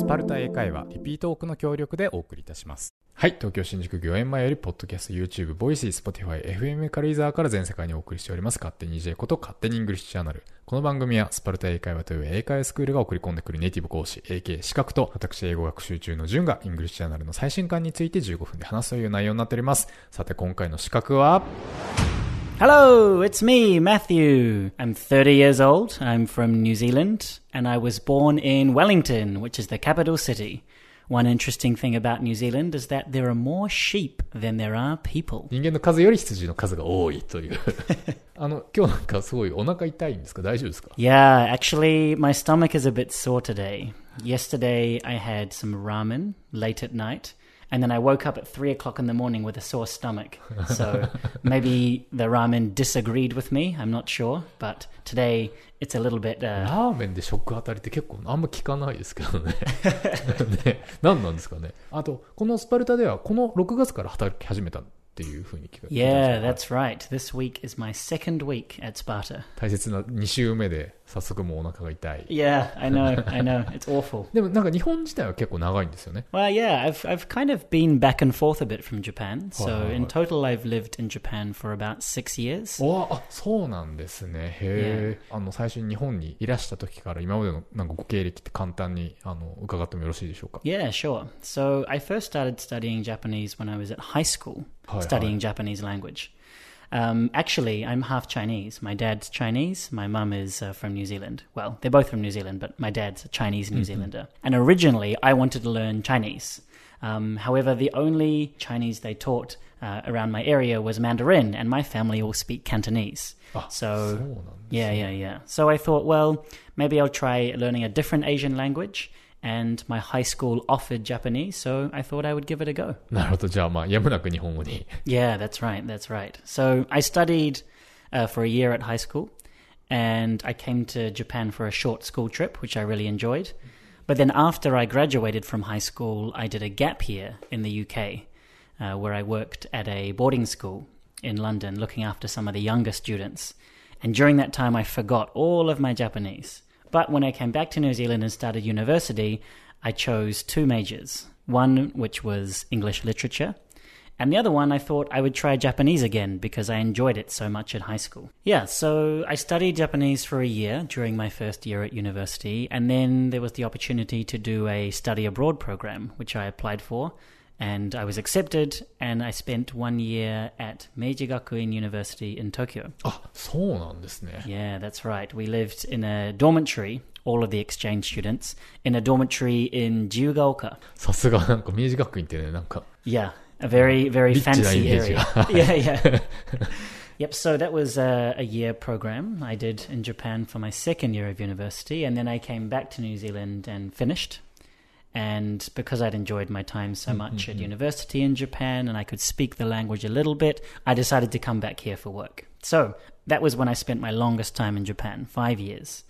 スパルタ英会話リピートオークの協力でお送りいたします。はい東京新宿御苑前よりポッドキャスト YouTube ボイシー Spotify FM 軽井沢から全世界にお送りしております。勝手に J こと勝手にイングリッシュチャンネル。この番組はスパルタ英会話という英会話スクールが送り込んでくるネイティブ講師 AK 資格と私英語学習中の順がイングリッシュチャンネルの最新刊について15分で話すという内容になっております。さて今回の資格は？Hello, it's me, Matthew. I'm 30 years old. I'm from New Zealand, and I was born in Wellington, which is the capital city. One interesting thing about New Zealand is that there are more sheep than there are people. 人間の数より羊の数が多いというあの今日なんかすごいお腹痛いんですか大丈夫ですか Yeah, actually, my stomach is a bit sore today. Yesterday, I had some ramen late at night. And then I woke up at three o'clock in the morning with a sore stomach. So maybe the ramen disagreed with me. I'm not sure. But today it's a little bit. Uh, ラーメンで食当たりって結構あんま聞かないですけどね。ね何なんですかね。あと、このスパルタではこの6月から働き始めたっていうふうに聞かれ yeah, that's right. This week is my second week at Sparta. 大切な2週目で 早速もうお腹が痛い。Yeah, I know, I know. It's awful. でもなんか日本自体は結構長いんですよね。Well, yeah, I've I've kind of been back and forth a bit from Japan. So in total, I've lived in Japan for about six years. おあ、そうなんですね。へえ。あの、最初に日本にいらした時から今までのなんかご経歴って簡単にあの伺ってもよろしいでしょうか。Yeah, sure. So I first started studying Japanese when I was at high school, studying Japanese language. Um, actually, I'm half Chinese. My dad's Chinese. My mum is uh, from New Zealand. Well, they're both from New Zealand, but my dad's a Chinese New mm-hmm. Zealander. And originally, I wanted to learn Chinese. Um, however, the only Chinese they taught uh, around my area was Mandarin, and my family all speak Cantonese. Oh, so, so yeah, yeah, yeah. So I thought, well, maybe I'll try learning a different Asian language And my high school offered Japanese, so I thought I would give it a go. なるほど。じゃあまあ、やむなく日本語に。 Yeah, that's right, that's right. So I studied uh, for a year at high school, and I came to Japan for a short school trip, which I really enjoyed. But then after I graduated from high school, I did a gap year in the UK, uh, where I worked at a boarding school in London, looking after some of the younger students. And during that time, I forgot all of my Japanese. But when I came back to New Zealand and started university, I chose two majors. One, which was English literature, and the other one, I thought I would try Japanese again because I enjoyed it so much at high school. Yeah, so I studied Japanese for a year during my first year at university, and then there was the opportunity to do a study abroad program, which I applied for, and I was accepted, and I spent one year at Meiji Gakuin University in Tokyo. Oh, so Yeah, that's right. We lived in a dormitory, all of the exchange students, in a dormitory in Jiyugaoka. yeah, a very, very fancy area. yeah, yeah. Yep, so that was a, a, year program I did in Japan for my second year of university, and then I came back to New Zealand and finished and because I'd enjoyed my time so much at university in Japan and I could speak the language a little bit, I decided to come back here for work. So that was when I spent my longest time in Japan, five years.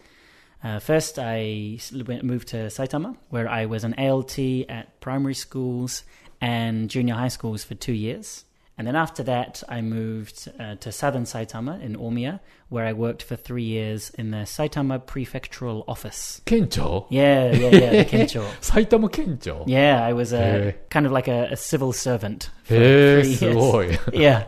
Uh, first, I moved to Saitama, where I was an ALT at primary schools and junior high schools for two years. And then after that, I moved uh, to southern Saitama in Omiya, where I worked for three years in the Saitama Prefectural Office. Kencho? Yeah, yeah, yeah, Kencho. Saitama Kencho? Yeah, I was a, kind of like a, a civil servant for three years. yeah.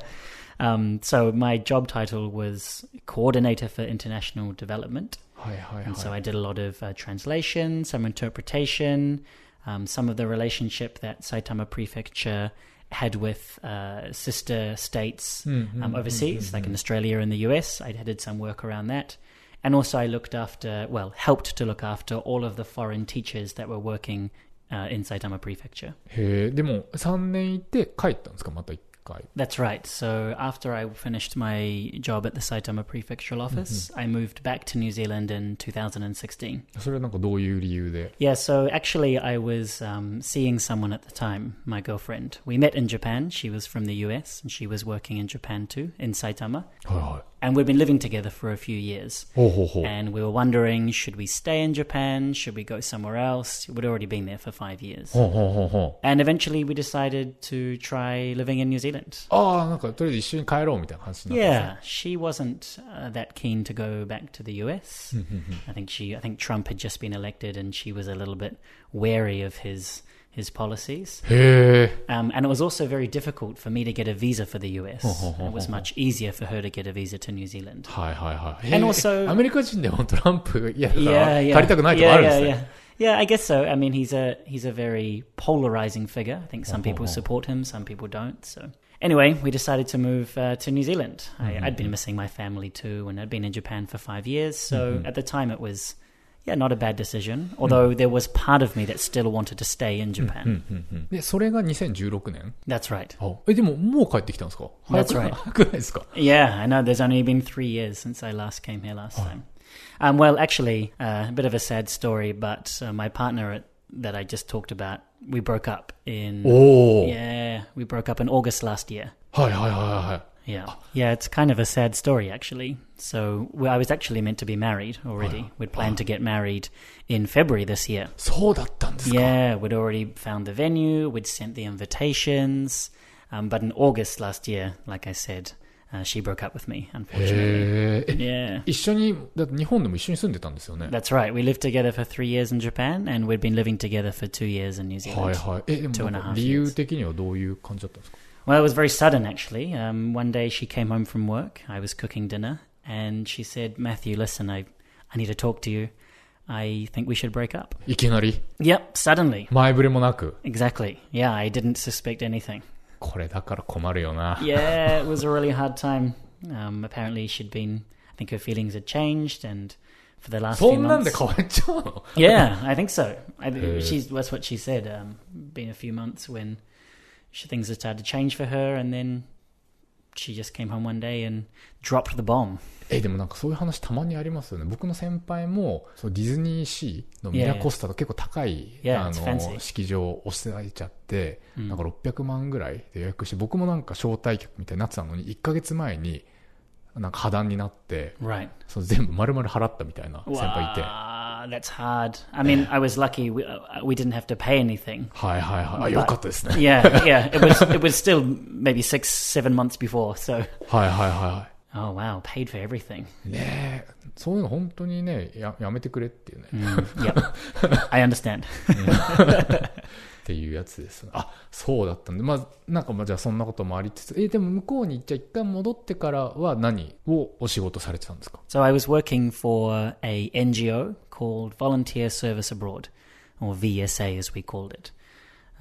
Um, so my job title was coordinator for international development. And so I did a lot of uh, translation, some interpretation, um, some of the relationship that Saitama Prefecture – had with uh, sister states um, overseas, like in Australia and the US. I did some work around that. And also, I looked after, well, helped to look after all of the foreign teachers that were working uh, in Saitama Prefecture. へえ、でも3年行って帰ったんですかまた1 回。 That's right. So after I finished my job at the Saitama Prefectural Office, I moved back to New Zealand in 2016. それはなんかどういう理由で Yeah, so actually, I was um, seeing someone at the time, my girlfriend. We met in Japan. She was from the US, and she was working in Japan too, in Saitama. はいは and we've been living together for a few years. Ho, ho, ho. And we were wondering, should we stay in Japan? Should we go somewhere else? We'd already been there for five years. And eventually we decided to try living in New Zealand. Ah, oh, yeah, she wasn't uh, that keen to go back to the US. Mm-hmm, mm-hmm. I think she, I think Trump had just been elected and she was a little bit wary of his his policies. ですね。へえ。 Um, and it was also very difficult for me to get a visa for the US. Oh, oh, oh, it was oh, much easier for her to get a visa to New Zealand. はいはいはい。 And へえ also- アメリカ人でもトランプが嫌だから Yeah, yeah. 帰りたくないとかあるんです yeah, ね。 yeah, yeah. Yeah, I guess so. I mean, he's a he's a very polarizing figure. I think some Oh, people oh, oh. support him, some people don't. So anyway, we decided to move uh, to New Zealand. I, Mm-hmm. I'd been missing my family too, and I'd been in Japan for five years. So Mm-hmm. at the time, it was yeah, not a bad decision. Although there was part of me that still wanted to stay in うん Japan. うんうんで、それが2016年 That's right. あえ、でももう帰ってきたんですか That's 早く right. 早くないですか Yeah, I know. There's only been three years since I last came here last Oh. time. Um, well, actually, uh, a bit of a sad story, but uh, my partner at, that I just talked about, we broke up in. おお、 Yeah, we broke up in August last year. はいはいはいはい。 Yeah, yeah, it's kind of a sad story actually. So we, I was actually meant to be married already. We'd planned to get married in February this year. そうだったんですか Yeah, we'd already found the venue. We'd sent the invitations. Um, but in August last year, like I said, uh, she broke up with me. Unfortunately. へえ。え Yeah. 一緒に、だって日本でも一緒に住んでたんですよね。 That's right. We lived together for three years in Japan, and we'd been living together for two years in New はい Zealand. はい。え、でも Two なん and a か half 理由的にはどういう感じだったんですか Well, it was very sudden, actually. Um, one day she came home from work. I was cooking dinner, and she said, "Matthew, listen, I, I need to talk to you. I think we should break up." いきなり Yep, suddenly. 前触れもなく。 Exactly. Yeah, I didn't suspect anything. これだから困るよな。 Yeah, it was a really hard time. Um, apparently, she'd been. I think her feelings had changed, and for the last そ few んなんで months. 変わっちゃうの Yeah, I think so. I, Uh. she's that's what she said. Um, been a few months when she, things had started to change for her, and then she just came home one day and dropped the bomb. え、でもなんかそういう話たまにありますよね。僕の先輩も、そうディズニーシーのミラコスタと結構高い、Yeah, あの.式場を押せちゃって、うんなんか600万ぐらいで予約して、僕もなんか招待客みたいになってたのに、1ヶ月前に、なんか破談になって、Right. そう全部丸々払ったみたいな先輩いて。Wow, that's hard. I mean, I was lucky. We, uh, we didn't have to pay anything. はいはいはい。あ、よかったですね。 Yeah, yeah. It was it was still maybe six, seven months before. So, はいはいは oh wow, paid for everything. い。ねえ、そういうの本当にね、ややめてくれっていうね、 Mm, yep, I understand. っていうやつです。あ、そうだったんで、まあ、なんかまあじゃあそんなこともありつつ、え、でも向こうにじゃあ一回戻ってからは何をお仕事されてたんですか So I was working for a NGO called Volunteer Service Abroad, or VSA as we called it.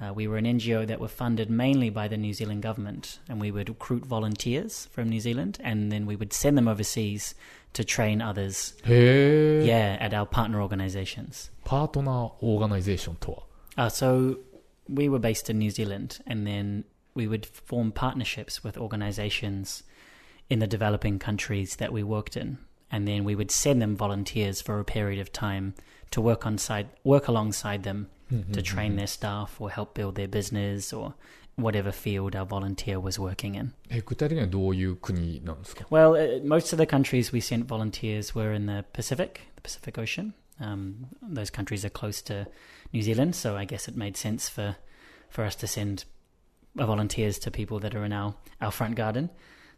Uh, we were an NGO that were funded mainly by the New Zealand government, and we would recruit volunteers from New Zealand, and then we would send them overseas to train others. Yeah, at our partner organizations. Partner organization とは? Uh, so we were based in New Zealand, and then we would form partnerships with organizations in the developing countries that we worked in and then we would send them volunteers for a period of time to work on side, work alongside them mm-hmm, to train mm-hmm. their staff or help build their business or whatever field our volunteer was working in. Eh, well, uh, most of the countries we sent volunteers were in the Pacific, the Pacific Ocean. Um, those countries are close to New Zealand, so I guess it made sense for for us to send volunteers to people that are in our, our front garden.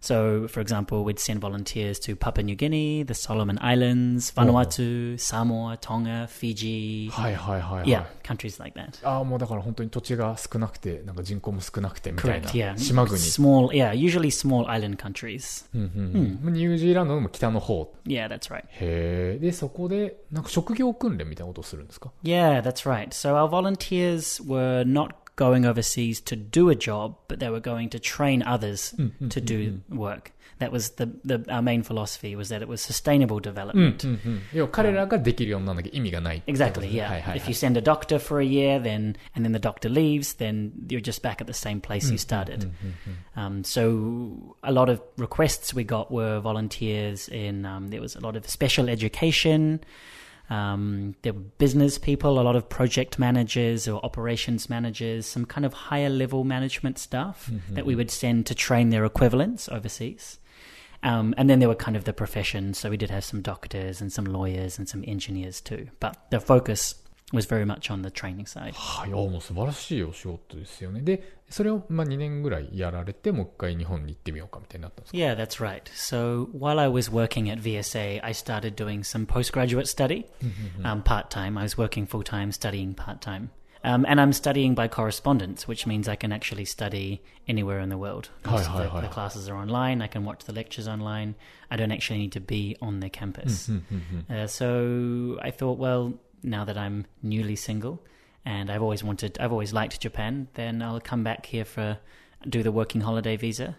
So, for example, we'd send volunteers to Papua New Guinea, the Solomon Islands, Vanuatu, Samoa, Tonga, Fiji. はいはいはい、はい。 Yeah, countries like that. ああ、もうだから本当に土地が少なくて、なんか人口も少なくてみたい Correct, な。 yeah. 島国。 Small, yeah, usually small island countries. うんうんうんニュージーランドのも北の方。 Yeah, that's right. へえ。で、そこで、なんか職業訓練みたいなことをするんですか Yeah, that's right. So our volunteers were not going overseas to do a job, but they were going to train others mm-hmm. to do mm, work. That was the, the our main philosophy was that it was sustainable development. Um, exactly, yeah. If you send a doctor for a year, then and then the doctor leaves, then you're just back at the same place you started. Um, so a lot of requests we got were volunteers in. Um, there was a lot of special education. Um, there were business people, a lot of project managers or operations managers, some kind of higher level management staff that we would send to train their equivalents overseas. Um, and then there were kind of the professions. So we did have some doctors and some lawyers and some engineers too. But the focus was very much on the training side. はい、あもう素晴らしいお仕事ですよね。で、それをまあ2年ぐらいやられて、もう一回日本に行ってみようかみたいになったんですか Yeah, that's right. So while I was working at VSA, I started doing some postgraduate study, um, part time. I was working full time, studying part time. Um, and I'm studying by correspondence, which means I can actually study anywhere in the world. Most Hi, of hi, the, hi. the classes are online. I can watch the lectures online. I don't actually need to be on the campus. Uh, so I thought, well, now that I'm newly single and I've always wanted, I've always liked Japan, then I'll come back here for do the working holiday visa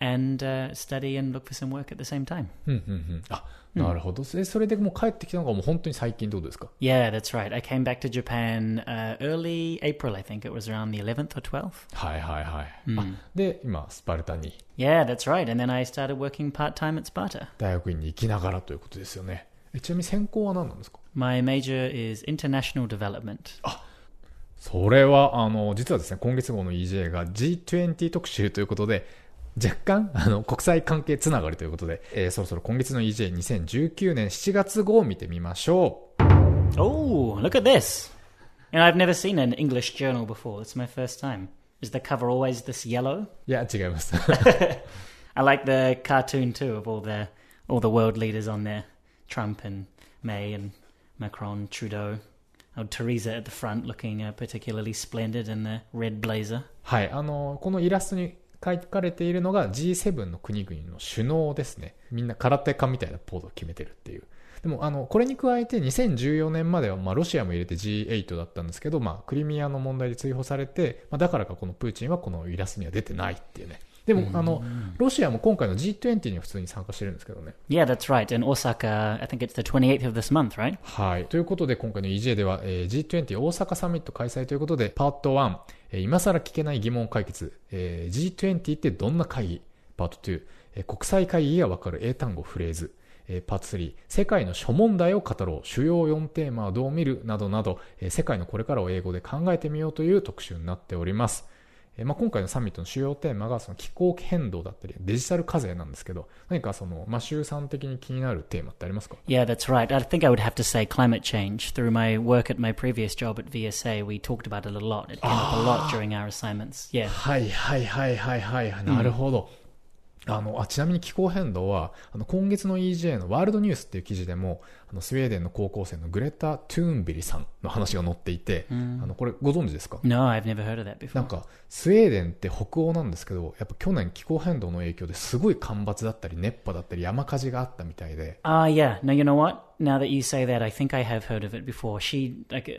and uh, study and look for some work at the same time. うんうんうん。あ、なるほど。でそれでもう帰ってきたのがもう本当に最近ってことですか Yeah, that's right. I came back to Japan uh, early April, I think it was around the 11th or 12th. はいはいはい。あで、今、スパルタに Yeah, that's right. And then I started working part time at Sparta. 大学院に行きながらということですよね。えちなみに専攻は何なんですか My major is international development. それは、あの、実はですね、今月号の EJ が G20 特集ということで、若干、あの、国際関係つながりということで、えーそろそろ今月の EJ2019 年7月号を見てみましょう。 Oh, look at this. You know, I've never seen an English journal before. It's my first time. Is the cover always this yellow? いや、違います。 I like the cartoon too of all the all the world leaders on there. Trump and May and Macron, Trudeau. Oh, Teresa at the front looking uh, particularly splendid in the red blazer. はい、あの、このイラストに書かれているのが G7 の国々の首脳ですね。みんな空手家みたいなポーズを決めてるっていう。でも、あの、これに加えて2014年までは、まあ、ロシアも入れて G8 だったんですけど、まあ、クリミアの問題で追放されて、まあ、だからかこのプーチンはこのイラストには出てないっていうね。でも、あの、ロシアも今回の G20 には普通に参加してるんですけどね。Yeah, that's right. In Osaka, I think it's the 28th of this month, right? はい。ということで、今回の EJ では、えー G20 大阪サミット開催ということで、パート1、えー今更聞けない疑問解決、えー G20 ってどんな会議？パート2、えー国際会議がわかる英単語フレーズ、えーパート3、世界の諸問題を語ろう、主要4テーマはどう見る？などなど、えー世界のこれからを英語で考えてみようという特集になっております。えーまあ、今回のサミットの主要テーマがその気候変動だったりデジタル課税なんですけど何かその、まあ、周さん的に気になるテーマってありますか Yeah, that's right. I think I would have to say climate change. Through my work at my previous job at VSA, we talked about it a lot. It came up a lot during our assignments. Yeah. はいはいはいはいはい、なるほど。あのあちなみに気候変動はあの今月の EJ のワールドニュースっていう記事でもあのスウェーデンの高校生のグレタ・トゥーンベリさんの話が載っていて、あのこれご存知ですか？No, I've never heard of that な before. んかスウェーデンって北欧なんですけどやっぱ去年気候変動の影響ですごい干ばつだったり熱波だったり山火事があったみたいで Ah, yeah. No, you know what? Now that you say that, I think I have heard of it before. She like uh,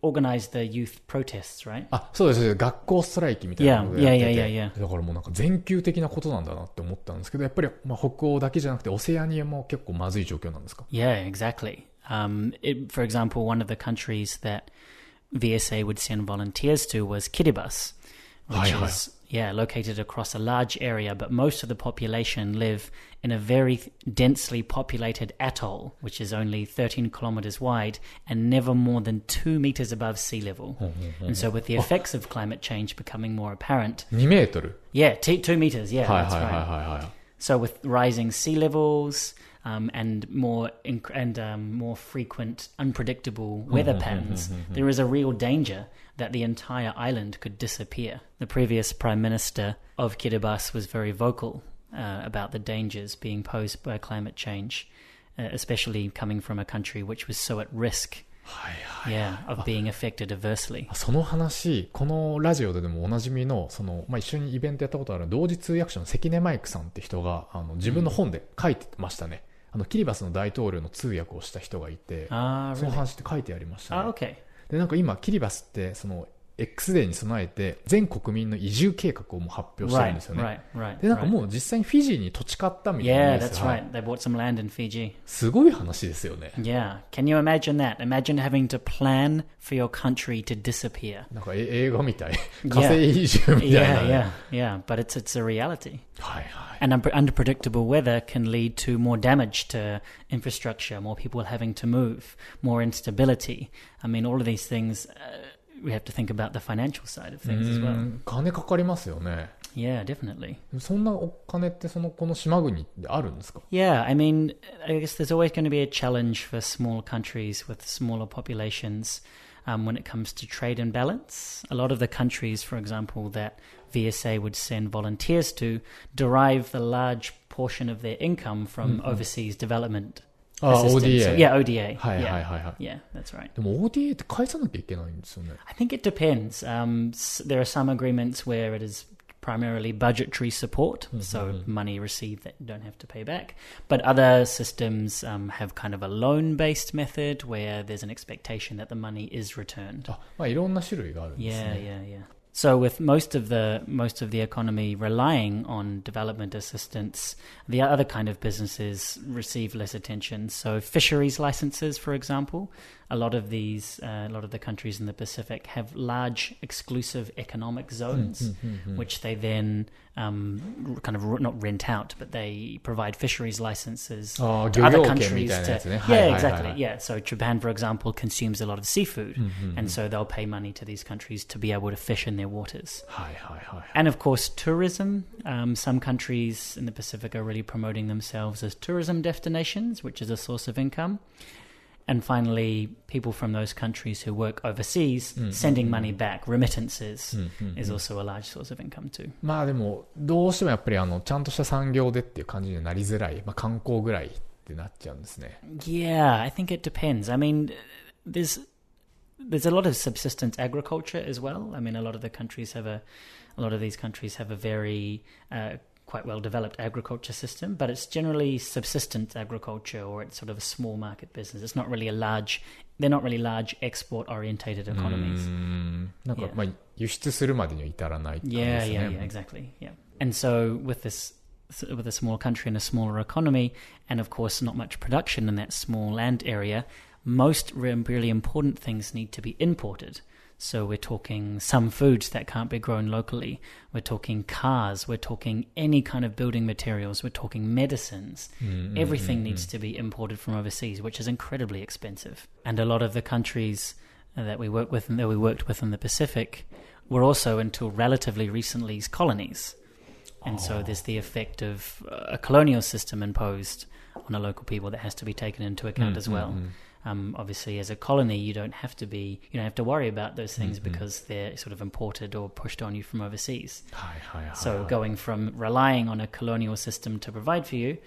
organized the youth protests, right? あそうです学校ストライキみたいなことでやってて Yeah, yeah, yeah, yeah, だからもうなんか全球的なことなんだなって思ったんですけどやっぱりまあ北欧だけじゃなくてオセアニアも結構まずい状況なんですか Yeah, exactly. Um, it, for example, one of the countries that VSA would send volunteers to was Kiribati, which Hi, hi. is yeah, located across a large area, but most of the population live in a very densely populated atoll, which is only 13 kilometers wide and never more than two meters above sea level. and so, with the effects of climate change becoming more apparent, 2 meters, yeah, t- two meters, yeah, that's right. So with rising sea levels um, and more inc- and um, more frequent unpredictable weather mm-hmm, mm-hmm, patterns, mm-hmm. there is a real danger that the entire island could disappear. The previous prime minister of Kiribati was very vocal uh, about the dangers being posed by climate change, uh, especially coming from a country which was so at risk yeah, of being affected adversely. その話このラジオででもおなじみのその、まあ、一緒にイベントやったことある同時通訳者の関根マイクさんって人があの自分の本で書いてましたね、あのキリバスの大統領の通訳をした人がいて Ah, その?話って書いてありましたね、Ah. でなんか今キリバスってその X デーに備えて全国民の移住計画をもう発表してるん Right, ですよね、right, right. でなんか right. もう実際にフィジーに土地買ったみたいな Yeah, that's はい right. They bought some land in Fiji. すごい話ですよね Yeah. Can you imagine that? Imagine having to plan for your country to disappear. なんかえ映画みたい火星移住みたいな、Yeah, ね yeah, yeah. But it's it's a reality. はいはい And unpre- unpredictable weather can lead to more damage to infrastructure, more people having to move, more instability. I mean, all of these things. Uh, we have to think about the financial side of things as う well. ん金かかりますよね Yeah, definitely. そんなお金ってそのこの島国ってあるんですか Yeah, I mean, I guess there's always going to be a challenge for small countries with smaller populations um, when it comes to trade and balance. A lot of the countries, for example, that VSA would send volunteers to derive the large portion of their income from overseas development ああ、 assistance. ODA。 So, yeah, ODA. はいはい yeah. はいはい。 yeah, that's right. でも ODA って返さなきゃいけないんですよね。 I think it depends. Um, s- there are some agreements where it is primarily budgetary support, so money received that you don't have to pay back. But other systems um, have kind of a loan based method where there's an expectation that the money is returned. あ、まあいろんな種類があるんです Yeah, ね。 yeah, yeah. So with most of the most of the economy relying on development assistance, the other kind of businesses receive less attention. So fisheries licenses, for example, a lot of these, uh, a lot of the countries in the Pacific have large exclusive economic hmm, zones, hmm, hmm, which they then um, kind of not rent out, but they provide fisheries licenses oh, to other countries. To, yeah, exactly. Yeah. So Japan, for example, consumes a lot of seafood, mm-hmm. and so they'll pay money to these countries to be able to fish in their waters. Hi, hi, hi. And of course, tourism. Um, some countries in the Pacific are really promoting themselves as tourism destinations, which is a source of income and finally people from those countries who work overseas sending money back remittances is also a large source of income too まあでも、どうしてもやっぱりあの、ちゃんとした産業でっていう感じにはなりづらい。まあ観光ぐらいってなっちゃうんですね。 Yeah, I think it depends. I mean, there's there's a lot of subsistence agriculture as well. I mean, a lot of the countries have a a lot of these countries have a very uh, quite well developed agriculture system, but it's generally subsistence agriculture or it's sort of a small market business. It's not really a large. They're not really large export orientated う economies. ん。なんか Yeah. まあ輸出するまでには至らないって感じ Yeah, です yeah, ね。 yeah, exactly. Yeah. And so with this with a small country and a smaller economy and of course not much production in that small land area, most re- really important things need to be imported. So we're talking some foods that can't be grown locally. We're talking cars, we're talking any kind of building materials, we're talking medicines. Mm-hmm, Everything mm-hmm, needs mm. to be imported from overseas, which is incredibly expensive. And a lot of the countries that we work with and that we worked with in the Pacific were also until relatively recently colonies. And so there's oh. the effect of uh, a colonial system imposed on a local people that has to be taken into account mm, as well. Mm, Um, obviously, as a colony, you don't have to be, you don't have to worry about those things because they're sort of imported or pushed on you from overseas. はいはいはい。 So going from relying on a colonial system to provide for you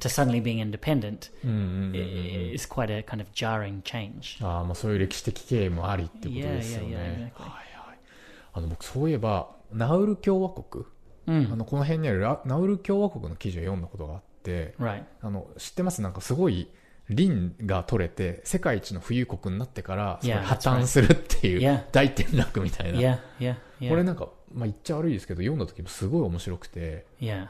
to suddenly being independent うんうんうん i- is quite a kind of jarring change. ああ、まあそういう歴史的経緯もありってことですよ Yeah, yeah, ね。 yeah, はい exactly. はい。あの僕そういえば、ナウル共和国、あ Mm, のこの辺にあるラナウル共和国の記事を読んだことがあって、 right. あの知ってますなんかすごい リンが取れて世界一の富裕国になってから破.綻するっていう.大転落みたいな.これなんか、まあ、言っちゃ悪いですけど読んだ時もすごい面白くて.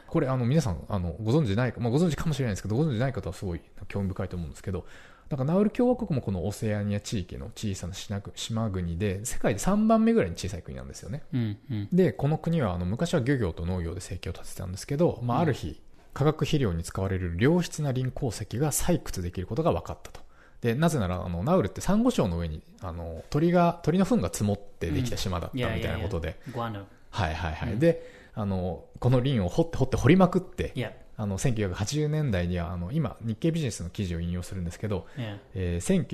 これあの皆さんあのご存知ないか、まあ、ご存知かもしれないですけどご存知ない方はすごい興味深いと思うんですけどなんかナウル共和国もこのオセアニア地域の小さな島島国で世界で3番目ぐらいに小さい国なんですよね Mm, mm. でこの国はあの昔は漁業と農業で生計を立ててたんですけど、まあ、ある日化学肥料に使われる良質なリン鉱石が採掘できることが分かったと。でなぜならあのナウルってサンゴ礁の上にあの鳥が鳥の糞が積もってできた島だったみたいなことで.はいはいはい、であのこのリンを掘って掘って掘りまくって、あの1980年代にはあの今日経ビジネスの記事を引用するんですけど、yeah. えー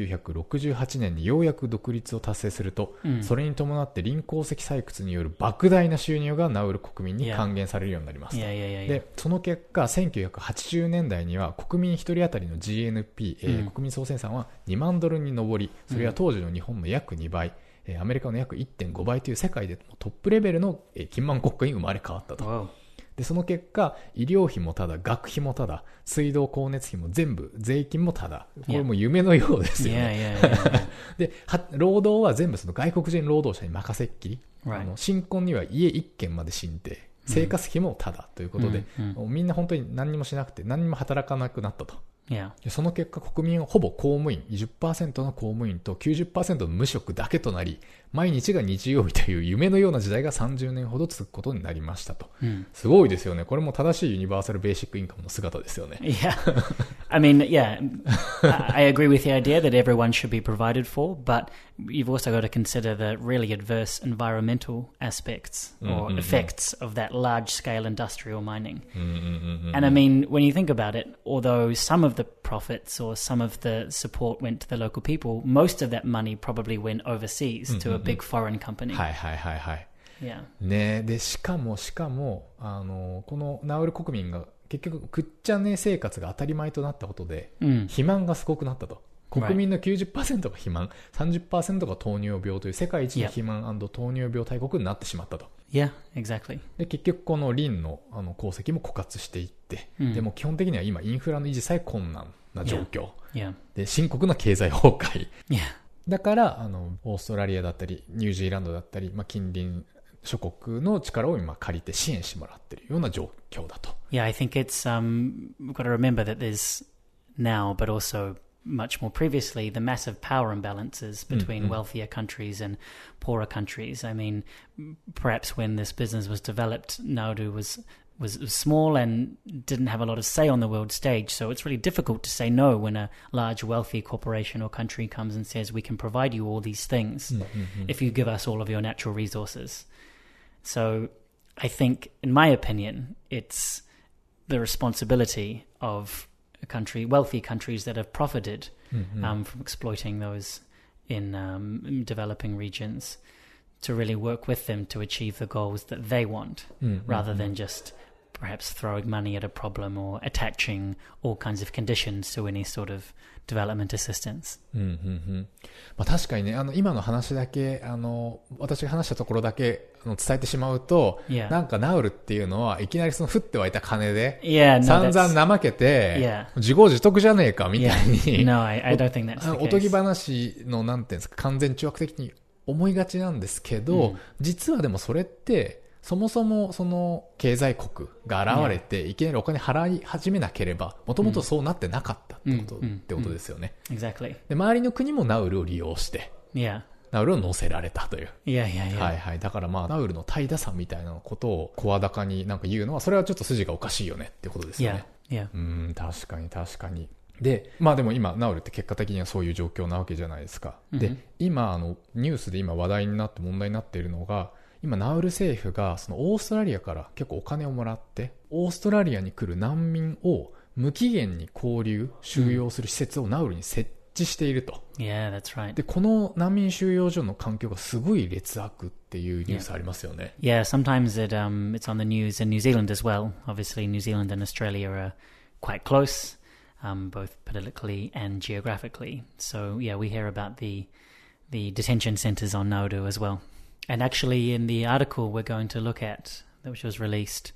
1968年にようやく独立を達成すると、うんそれに伴って臨鉱石採掘による莫大な収入がナウル国民に還元されるようになります.でその結果1980年代には国民1人当たりの GNP、えーうん国民総生産は2万ドルに上りそれは当時の日本の約2倍、えーアメリカの約1.5倍という世界でトップレベルの、えー金満国家に生まれ変わったと.でその結果医療費もただ学費もただ水道光熱費も全部税金もただ。これもう夢のようですよね. では労働は全部その外国人労働者に任せっきり.あの新婚には家1軒まで申請生活費もただということで、うんもうみんな本当に何にもしなくて何にも働かなくなったと。その結果国民はほぼ公務員20%の公務員と90%の無職だけとなり毎日が日曜日という夢のような時代が30年ほど続くことになりましたと。Mm. すごいですよね。これも正しいユニバーサルベーシックインカムの姿ですよね。Yeah. I mean, yeah, I agree with the idea that everyone should be provided for, but you've also got to consider the really adverse environmental aspects or Mhm. effects of that large scale industrial mining. うんうんうんうん And I mean, when you think about it, although some of the profits or some of the support went to the local people, most of that money probably went overseas to a Mhm. big foreign company. はいはいはいはい。Yeah. ねで、しかもしかも、あの、このナウル国民が結局、くっちゃね生活が当たり前となったことで、Mm. 肥満がすごくなったと。国民の90%が肥満、30%が糖尿病という世界一の Yeah. 肥満糖尿病大国になってしまったと。Yeah, exactly. で、結局このリンのあの功績も枯渇していって、うんでも基本的には今インフラの維持さえ困難な状況。Yeah. で、深刻な経済崩壊。Yeah. だから、あの、オーストラリアだったり、ニュージーランドだったり、まあ、近隣諸国の力を今借りて支援してもらっているような状況だと。Yeah, I think it's um, we've got to remember that there's now, but also much more previously, the massive power imbalances between mm. wealthier countries and poorer countries. I mean, perhaps when this business was developed, Nauru was, was, small and didn't have a lot of say on the world stage. So it's really difficult to say no when a large, wealthy corporation or country comes and says, We can provide you all these things mm-hmm. if you give us all of your natural resources. So I think, in my opinion, it's the responsibility of a country, wealthy countries that have profited mm-hmm. um, from exploiting those in um, developing regions to really work with them to achieve the goals that they want mm-hmm. rather than just perhaps throw money at a problem or attaching all kinds of conditions to any sort of development assistance. まあ確かにね、あの今の話だけあの私が話したところだけあの伝えてしまうと、Yeah. なんかナウルっていうのはいきなりその降って湧いた金で散々怠けて Yeah. 自業自得じゃねえかみたいに、おとぎ話のなんていうんですか完全中悪的に思いがちなんですけど、実はでもそれって。そもそもその経済国が現れて、いきなりお金払い始めなければ、もともとそうなってなかったってこと,、ってことですよね。Exactly. で、周りの国もナウルを利用して、Yeah. ナウルを乗せられたという。Yeah, yeah, yeah. はいはい。だからまあ、ナウルの怠惰さみたいなことを声高になんか言うのは、それはちょっと筋がおかしいよねってことですよね。yeah. うーん、確かに確かに。で、まあでも今、ナウルって結果的にはそういう状況なわけじゃないですか。でうん、今、あの、ニュースで今話題になって問題になっているのが、今、ナウル政府が、そのオーストラリアから結構お金をもらって、オーストラリアに来る難民を無期限に交流、収容する施設をナウルに設置していると。Yeah, that's right. で、この難民収容所の環境がすごい劣悪っていうニュースありますよね。Yeah, sometimes it um it's on the news in New Zealand as well. Obviously, New Zealand and Australia are quite close, um, both politically and geographically. So yeah, we hear about the the detention centres on Nauru as well. And actually, in the article we're going to look at, which was released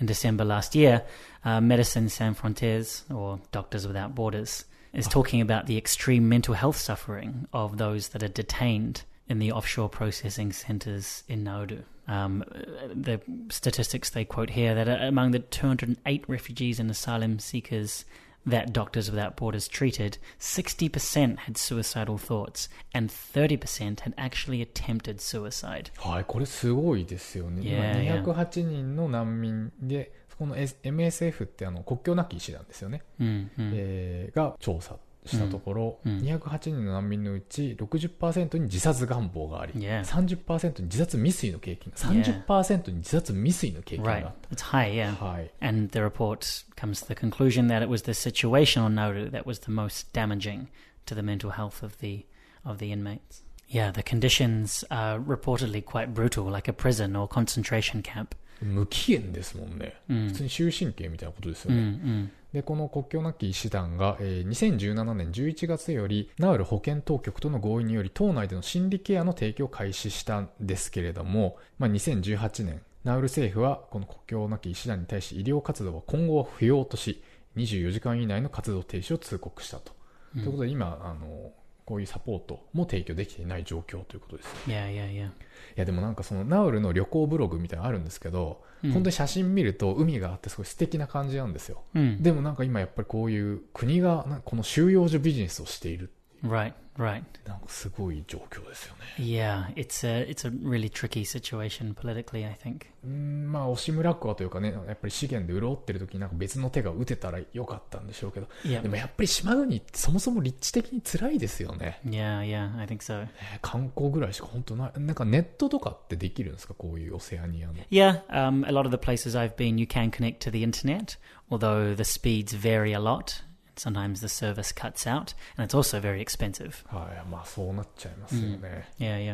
in December last year, uh, Médecins Sans Frontières or Doctors Without Borders is talking about the extreme mental health suffering of those that are detained in the offshore processing centres in Nauru. Um, the statistics they quote here that among the 208 refugees and asylum seekers that Doctors Without Borders treated, 60% had suicidal thoughts and 30% had actually attempted suicide. はい、これすごいですよね。Yeah, 今 yeah. 208人の難民で、この MSF ってあの国境なき医師団ですよね。Mm, mm. えーが調査したところ、うんうん208人の難民のうち60%に自殺願望があり、Yeah. 30%に自殺未遂の経験が、30%に自殺未遂の経験があ Right. っ It's high, yeah. た。はい。And the report comes to the conclusion that it was the situation on Nauru that was the most damaging to the mental health of the of the inmates. Yeah, the conditions are reportedly quite brutal, like a prison or concentration camp. 無期限ですもんね。うん普通に終身刑みたいなことですよ Mm, ね。mm. で、この国境なき医師団が、えー2017年11月より、ナウル保健当局との合意により、党内での心理ケアの提供を開始したんですけれども、まあ、2018年、ナウル政府は、この国境なき医師団に対し医療活動は今後は不要とし、24時間以内の活動停止を通告したと。ということで、今、あの、こういうサポートも提供できていない状況ということです。Yeah, yeah, yeah. いやでもなんかそのナウルの旅行ブログみたいなのあるんですけど、うん本当に写真見ると海があってすごい素敵な感じなんですよ。Mm. でもなんか今やっぱりこういう国がなこの収容所ビジネスをしている。Right. Right. なんかすごい状況ですよね。Yeah, it's a it's a really tricky situation politically. I think. うんまあ、惜しむらくはというかね、やっぱり資源で潤ってる時になんか別の手が打てたらよかったんでしょうけど、Yeah. でもやっぱり島国ってそもそも立地的に辛いですよね。Yeah, yeah, I think so. ね観光ぐらいしか本当ない。なんかネットとかってできるんですかこういうオセアニアの。Yeah, um, a lot of the places I've been, you can connect to the internet, although the speeds vary a lot. Sometimes the service cuts out, and it's also very expensive. はい、まあそうなっちゃいますよね。 Yeah, yeah.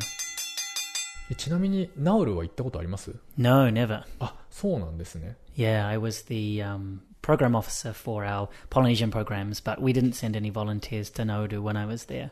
えちなみに、ナウルは行ったことあります No, never. あ、そうなんですね。 Yeah, I was the um, program officer for our Polynesian programs, but we didn't send any volunteers to Nauru when I was there.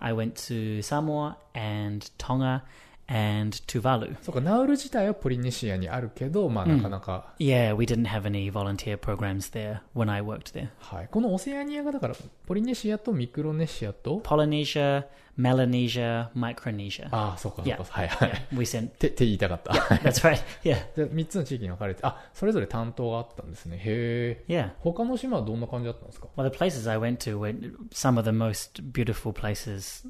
I went to Samoa and Tonga and Tuvalu. そうか、ナウル自体はポリネシアにあるけど、まあなかなか、Yeah, we didn't have any volunteer programs there when I worked there. はい。このオセアニアがだから、ポリネシアとミクロネシアと、Polynesia, Melanesia, Micronesia. ああ、そうか、そう.か、はいはい。Yeah, we sent. って、言いたかった。That's right. Yeah, で3つの地域に分かれて、あ、それぞれ担当があったんですね。へえ。yeah. 他の島はどんな感じだったんですか Well, the places I went to were some of the most beautiful places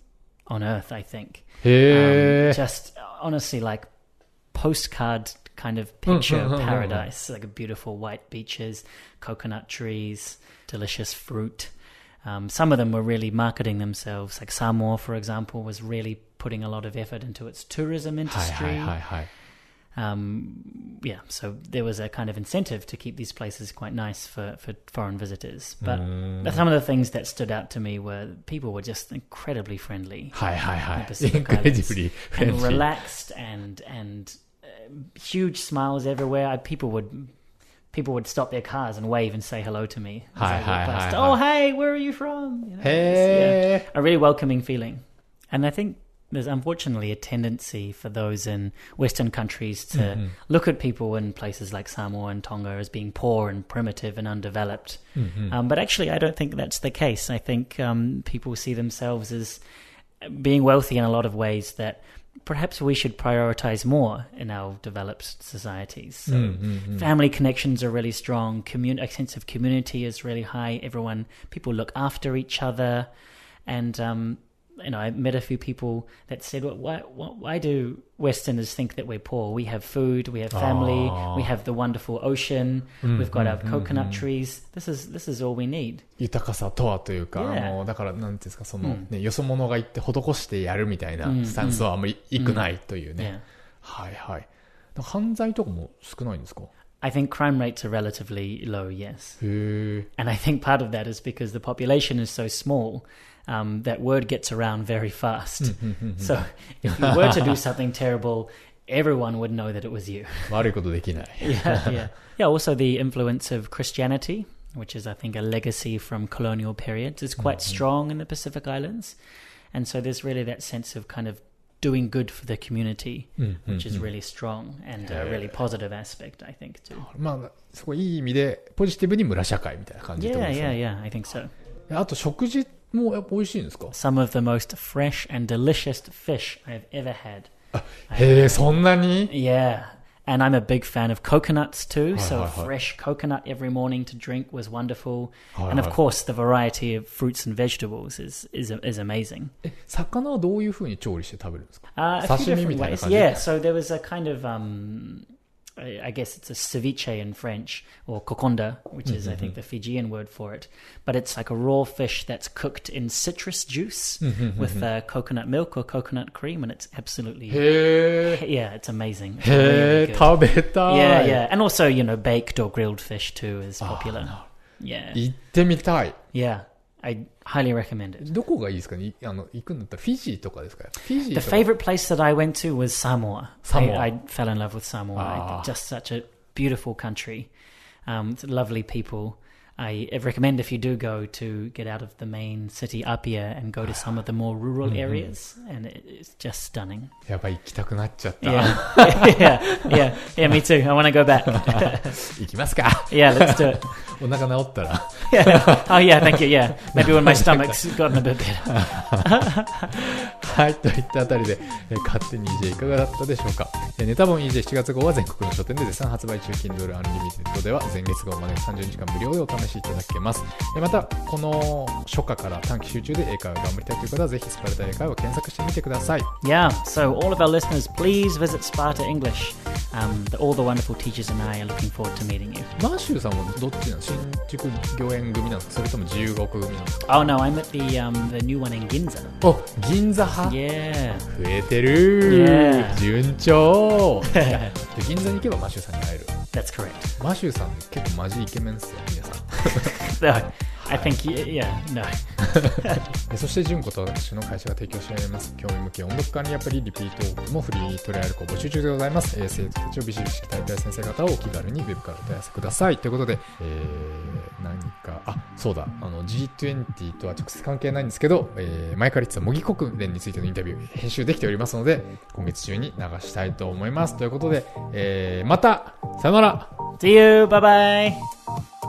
on earth. I think. Yeah. Um, just honestly, like postcard kind of oh, oh, picture oh, paradise, like beautiful white beaches, coconut trees, delicious fruit. Um, some of them were really marketing themselves. Like Samoa, for example, was really putting a lot of effort into its tourism industry. Hi, hi, hi, um, yeah, so there was a kind of incentive to keep these places quite nice for, for foreign visitors. But mm. some of the things that stood out to me were people were just incredibly friendly. Hi, hi, hi. Incredibly friendly. And relaxed and, and uh, huge smiles everywhere. I, people would people would stop their cars and wave and say hello to me. Hi, hi, hi, Oh, hi. hey, where are you from? You know, hey. Yeah, a really welcoming feeling. And I think there's unfortunately a tendency for those in Western countries to mm-hmm. look at people in places like Samoa and Tonga as being poor and primitive and undeveloped. Mm-hmm. Um, but actually, I don't think that's the case. I think um, people see themselves as being wealthy in a lot of ways that perhaps we should prioritize more in our developed societies. So mm-hmm. mm-hmm. family connections are really strong. Commun- a sense of community is really high. Everyone, people look after each other. And um, you know, I met a few people that said, well, "Why, why, why do Westerners think that we're poor? We have food, we have family, Ah. we have the wonderful ocean, うん we've got our うんうんうん coconut trees. This is this is all we need." 豊かさとはというか、 Yeah. あのだからなんていうんですかその、うんねよそ者が行って施してやるみたいなうんスタンスはあんまりいくないというね、 Yeah. はいはい犯罪とかも少ないんですか I think crime rates are relatively low, yes. へえ And I think part of that is because the population is so small um, that word gets around very fast. うんうんうん So if you were to do something terrible, everyone would know that it was you. 悪いことできない yeah, yeah. Yeah, also the influence of Christianity, which is, I think, a legacy from colonial periods, is quite strong in the Pacific Islands. And so there's really that sense of kind of doing good for the community, うんうんうん which is really strong and a really positive aspect, I think, too. まあすごいいい意味でポジティブに村社会みたいな感じってこと Yeah, です yeah, ね yeah, I think so. あと食事 もやっぱ美味しいんですか Some of the most fresh and delicious fish I've ever had. へえそんなに Yeah. And I'm a big fan of coconuts too. Hi, so hi, hi. fresh coconut every morning to drink was wonderful. Hi, and of hi. course, the variety of fruits and vegetables is is is amazing. え魚はどういうふうに調理して食べるんですか Uh, a few Sashimi different みたいな ways. 感じ？ Yeah. So there was a kind of um, I guess it's a ceviche in French or kokoda, which is mm-hmm. I think the Fijian word for it. But it's like a raw fish that's cooked in citrus juice mm-hmm. with uh, coconut milk or coconut cream, and it's absolutely yeah, it's amazing. It's really yeah, yeah, and also you know baked or grilled fish too is popular. Oh, no. Yeah, yeah. I highly recommend it. どこがいいですかねいあの行くんだったらフィジーとかですかフィジ The ーとか favorite place that I went to was Samoa. Samoa. I, I fell in love with Samoa. Ah. I, just such a beautiful country. Um, it's lovely people. I recommend if you do go to get out of the main city Apia and go to some of the more rural areas, and it, it's just stunning. やばい行きたくなっちゃった、Yeah, yeah, yeah, yeah. Me too. I want to go back. 行きますか yeah, let's do it. お腹治ったら Yeah. Oh yeah, thank you. Yeah, maybe when my stomach's gotten a bit better. はいといったあたりで、えー勝手に EJ いかがだったでしょうか、えーネタ本 EJ7 月号は全国の書店で絶賛発売中 Kindle Unlimited では前月号まで30日間無料でお試しいただけます。えーまた、この初夏から短期集中で英会話を頑張りたいという方はぜひスパルタ英会話を検索してみてください。Yeah, so all of our listeners, please visit Sparta English. Um, all the wonderful teachers and I are looking forward to meeting you. マーシューさんはどっちなの新宿御苑組なんですかそれとも自由が丘組なんですか Oh no, I'm at the um, the new one in Ginza. お銀座派 Yeah. 増えてる Yeah 順調で銀座に行けばマシューさんに会える That's correct. マシューさん結構マジイケメンですよ皆さん I think yeah, no. えそして純子と私の会社が提供しております興味向け音読管理アプリリピートもフリートライアルを募集中でございます、えー生徒たちをビシビシ鍛えたい先生方をお気軽にウェブからお問い合わせくださいということで、えー、何かあそうだあの G20 とは直接関係ないんですけど、えー、前から言ってた模擬国連についてのインタビュー編集できておりますので今月中に流したいと思いますということで、えー、またさよなら See you. Bye bye.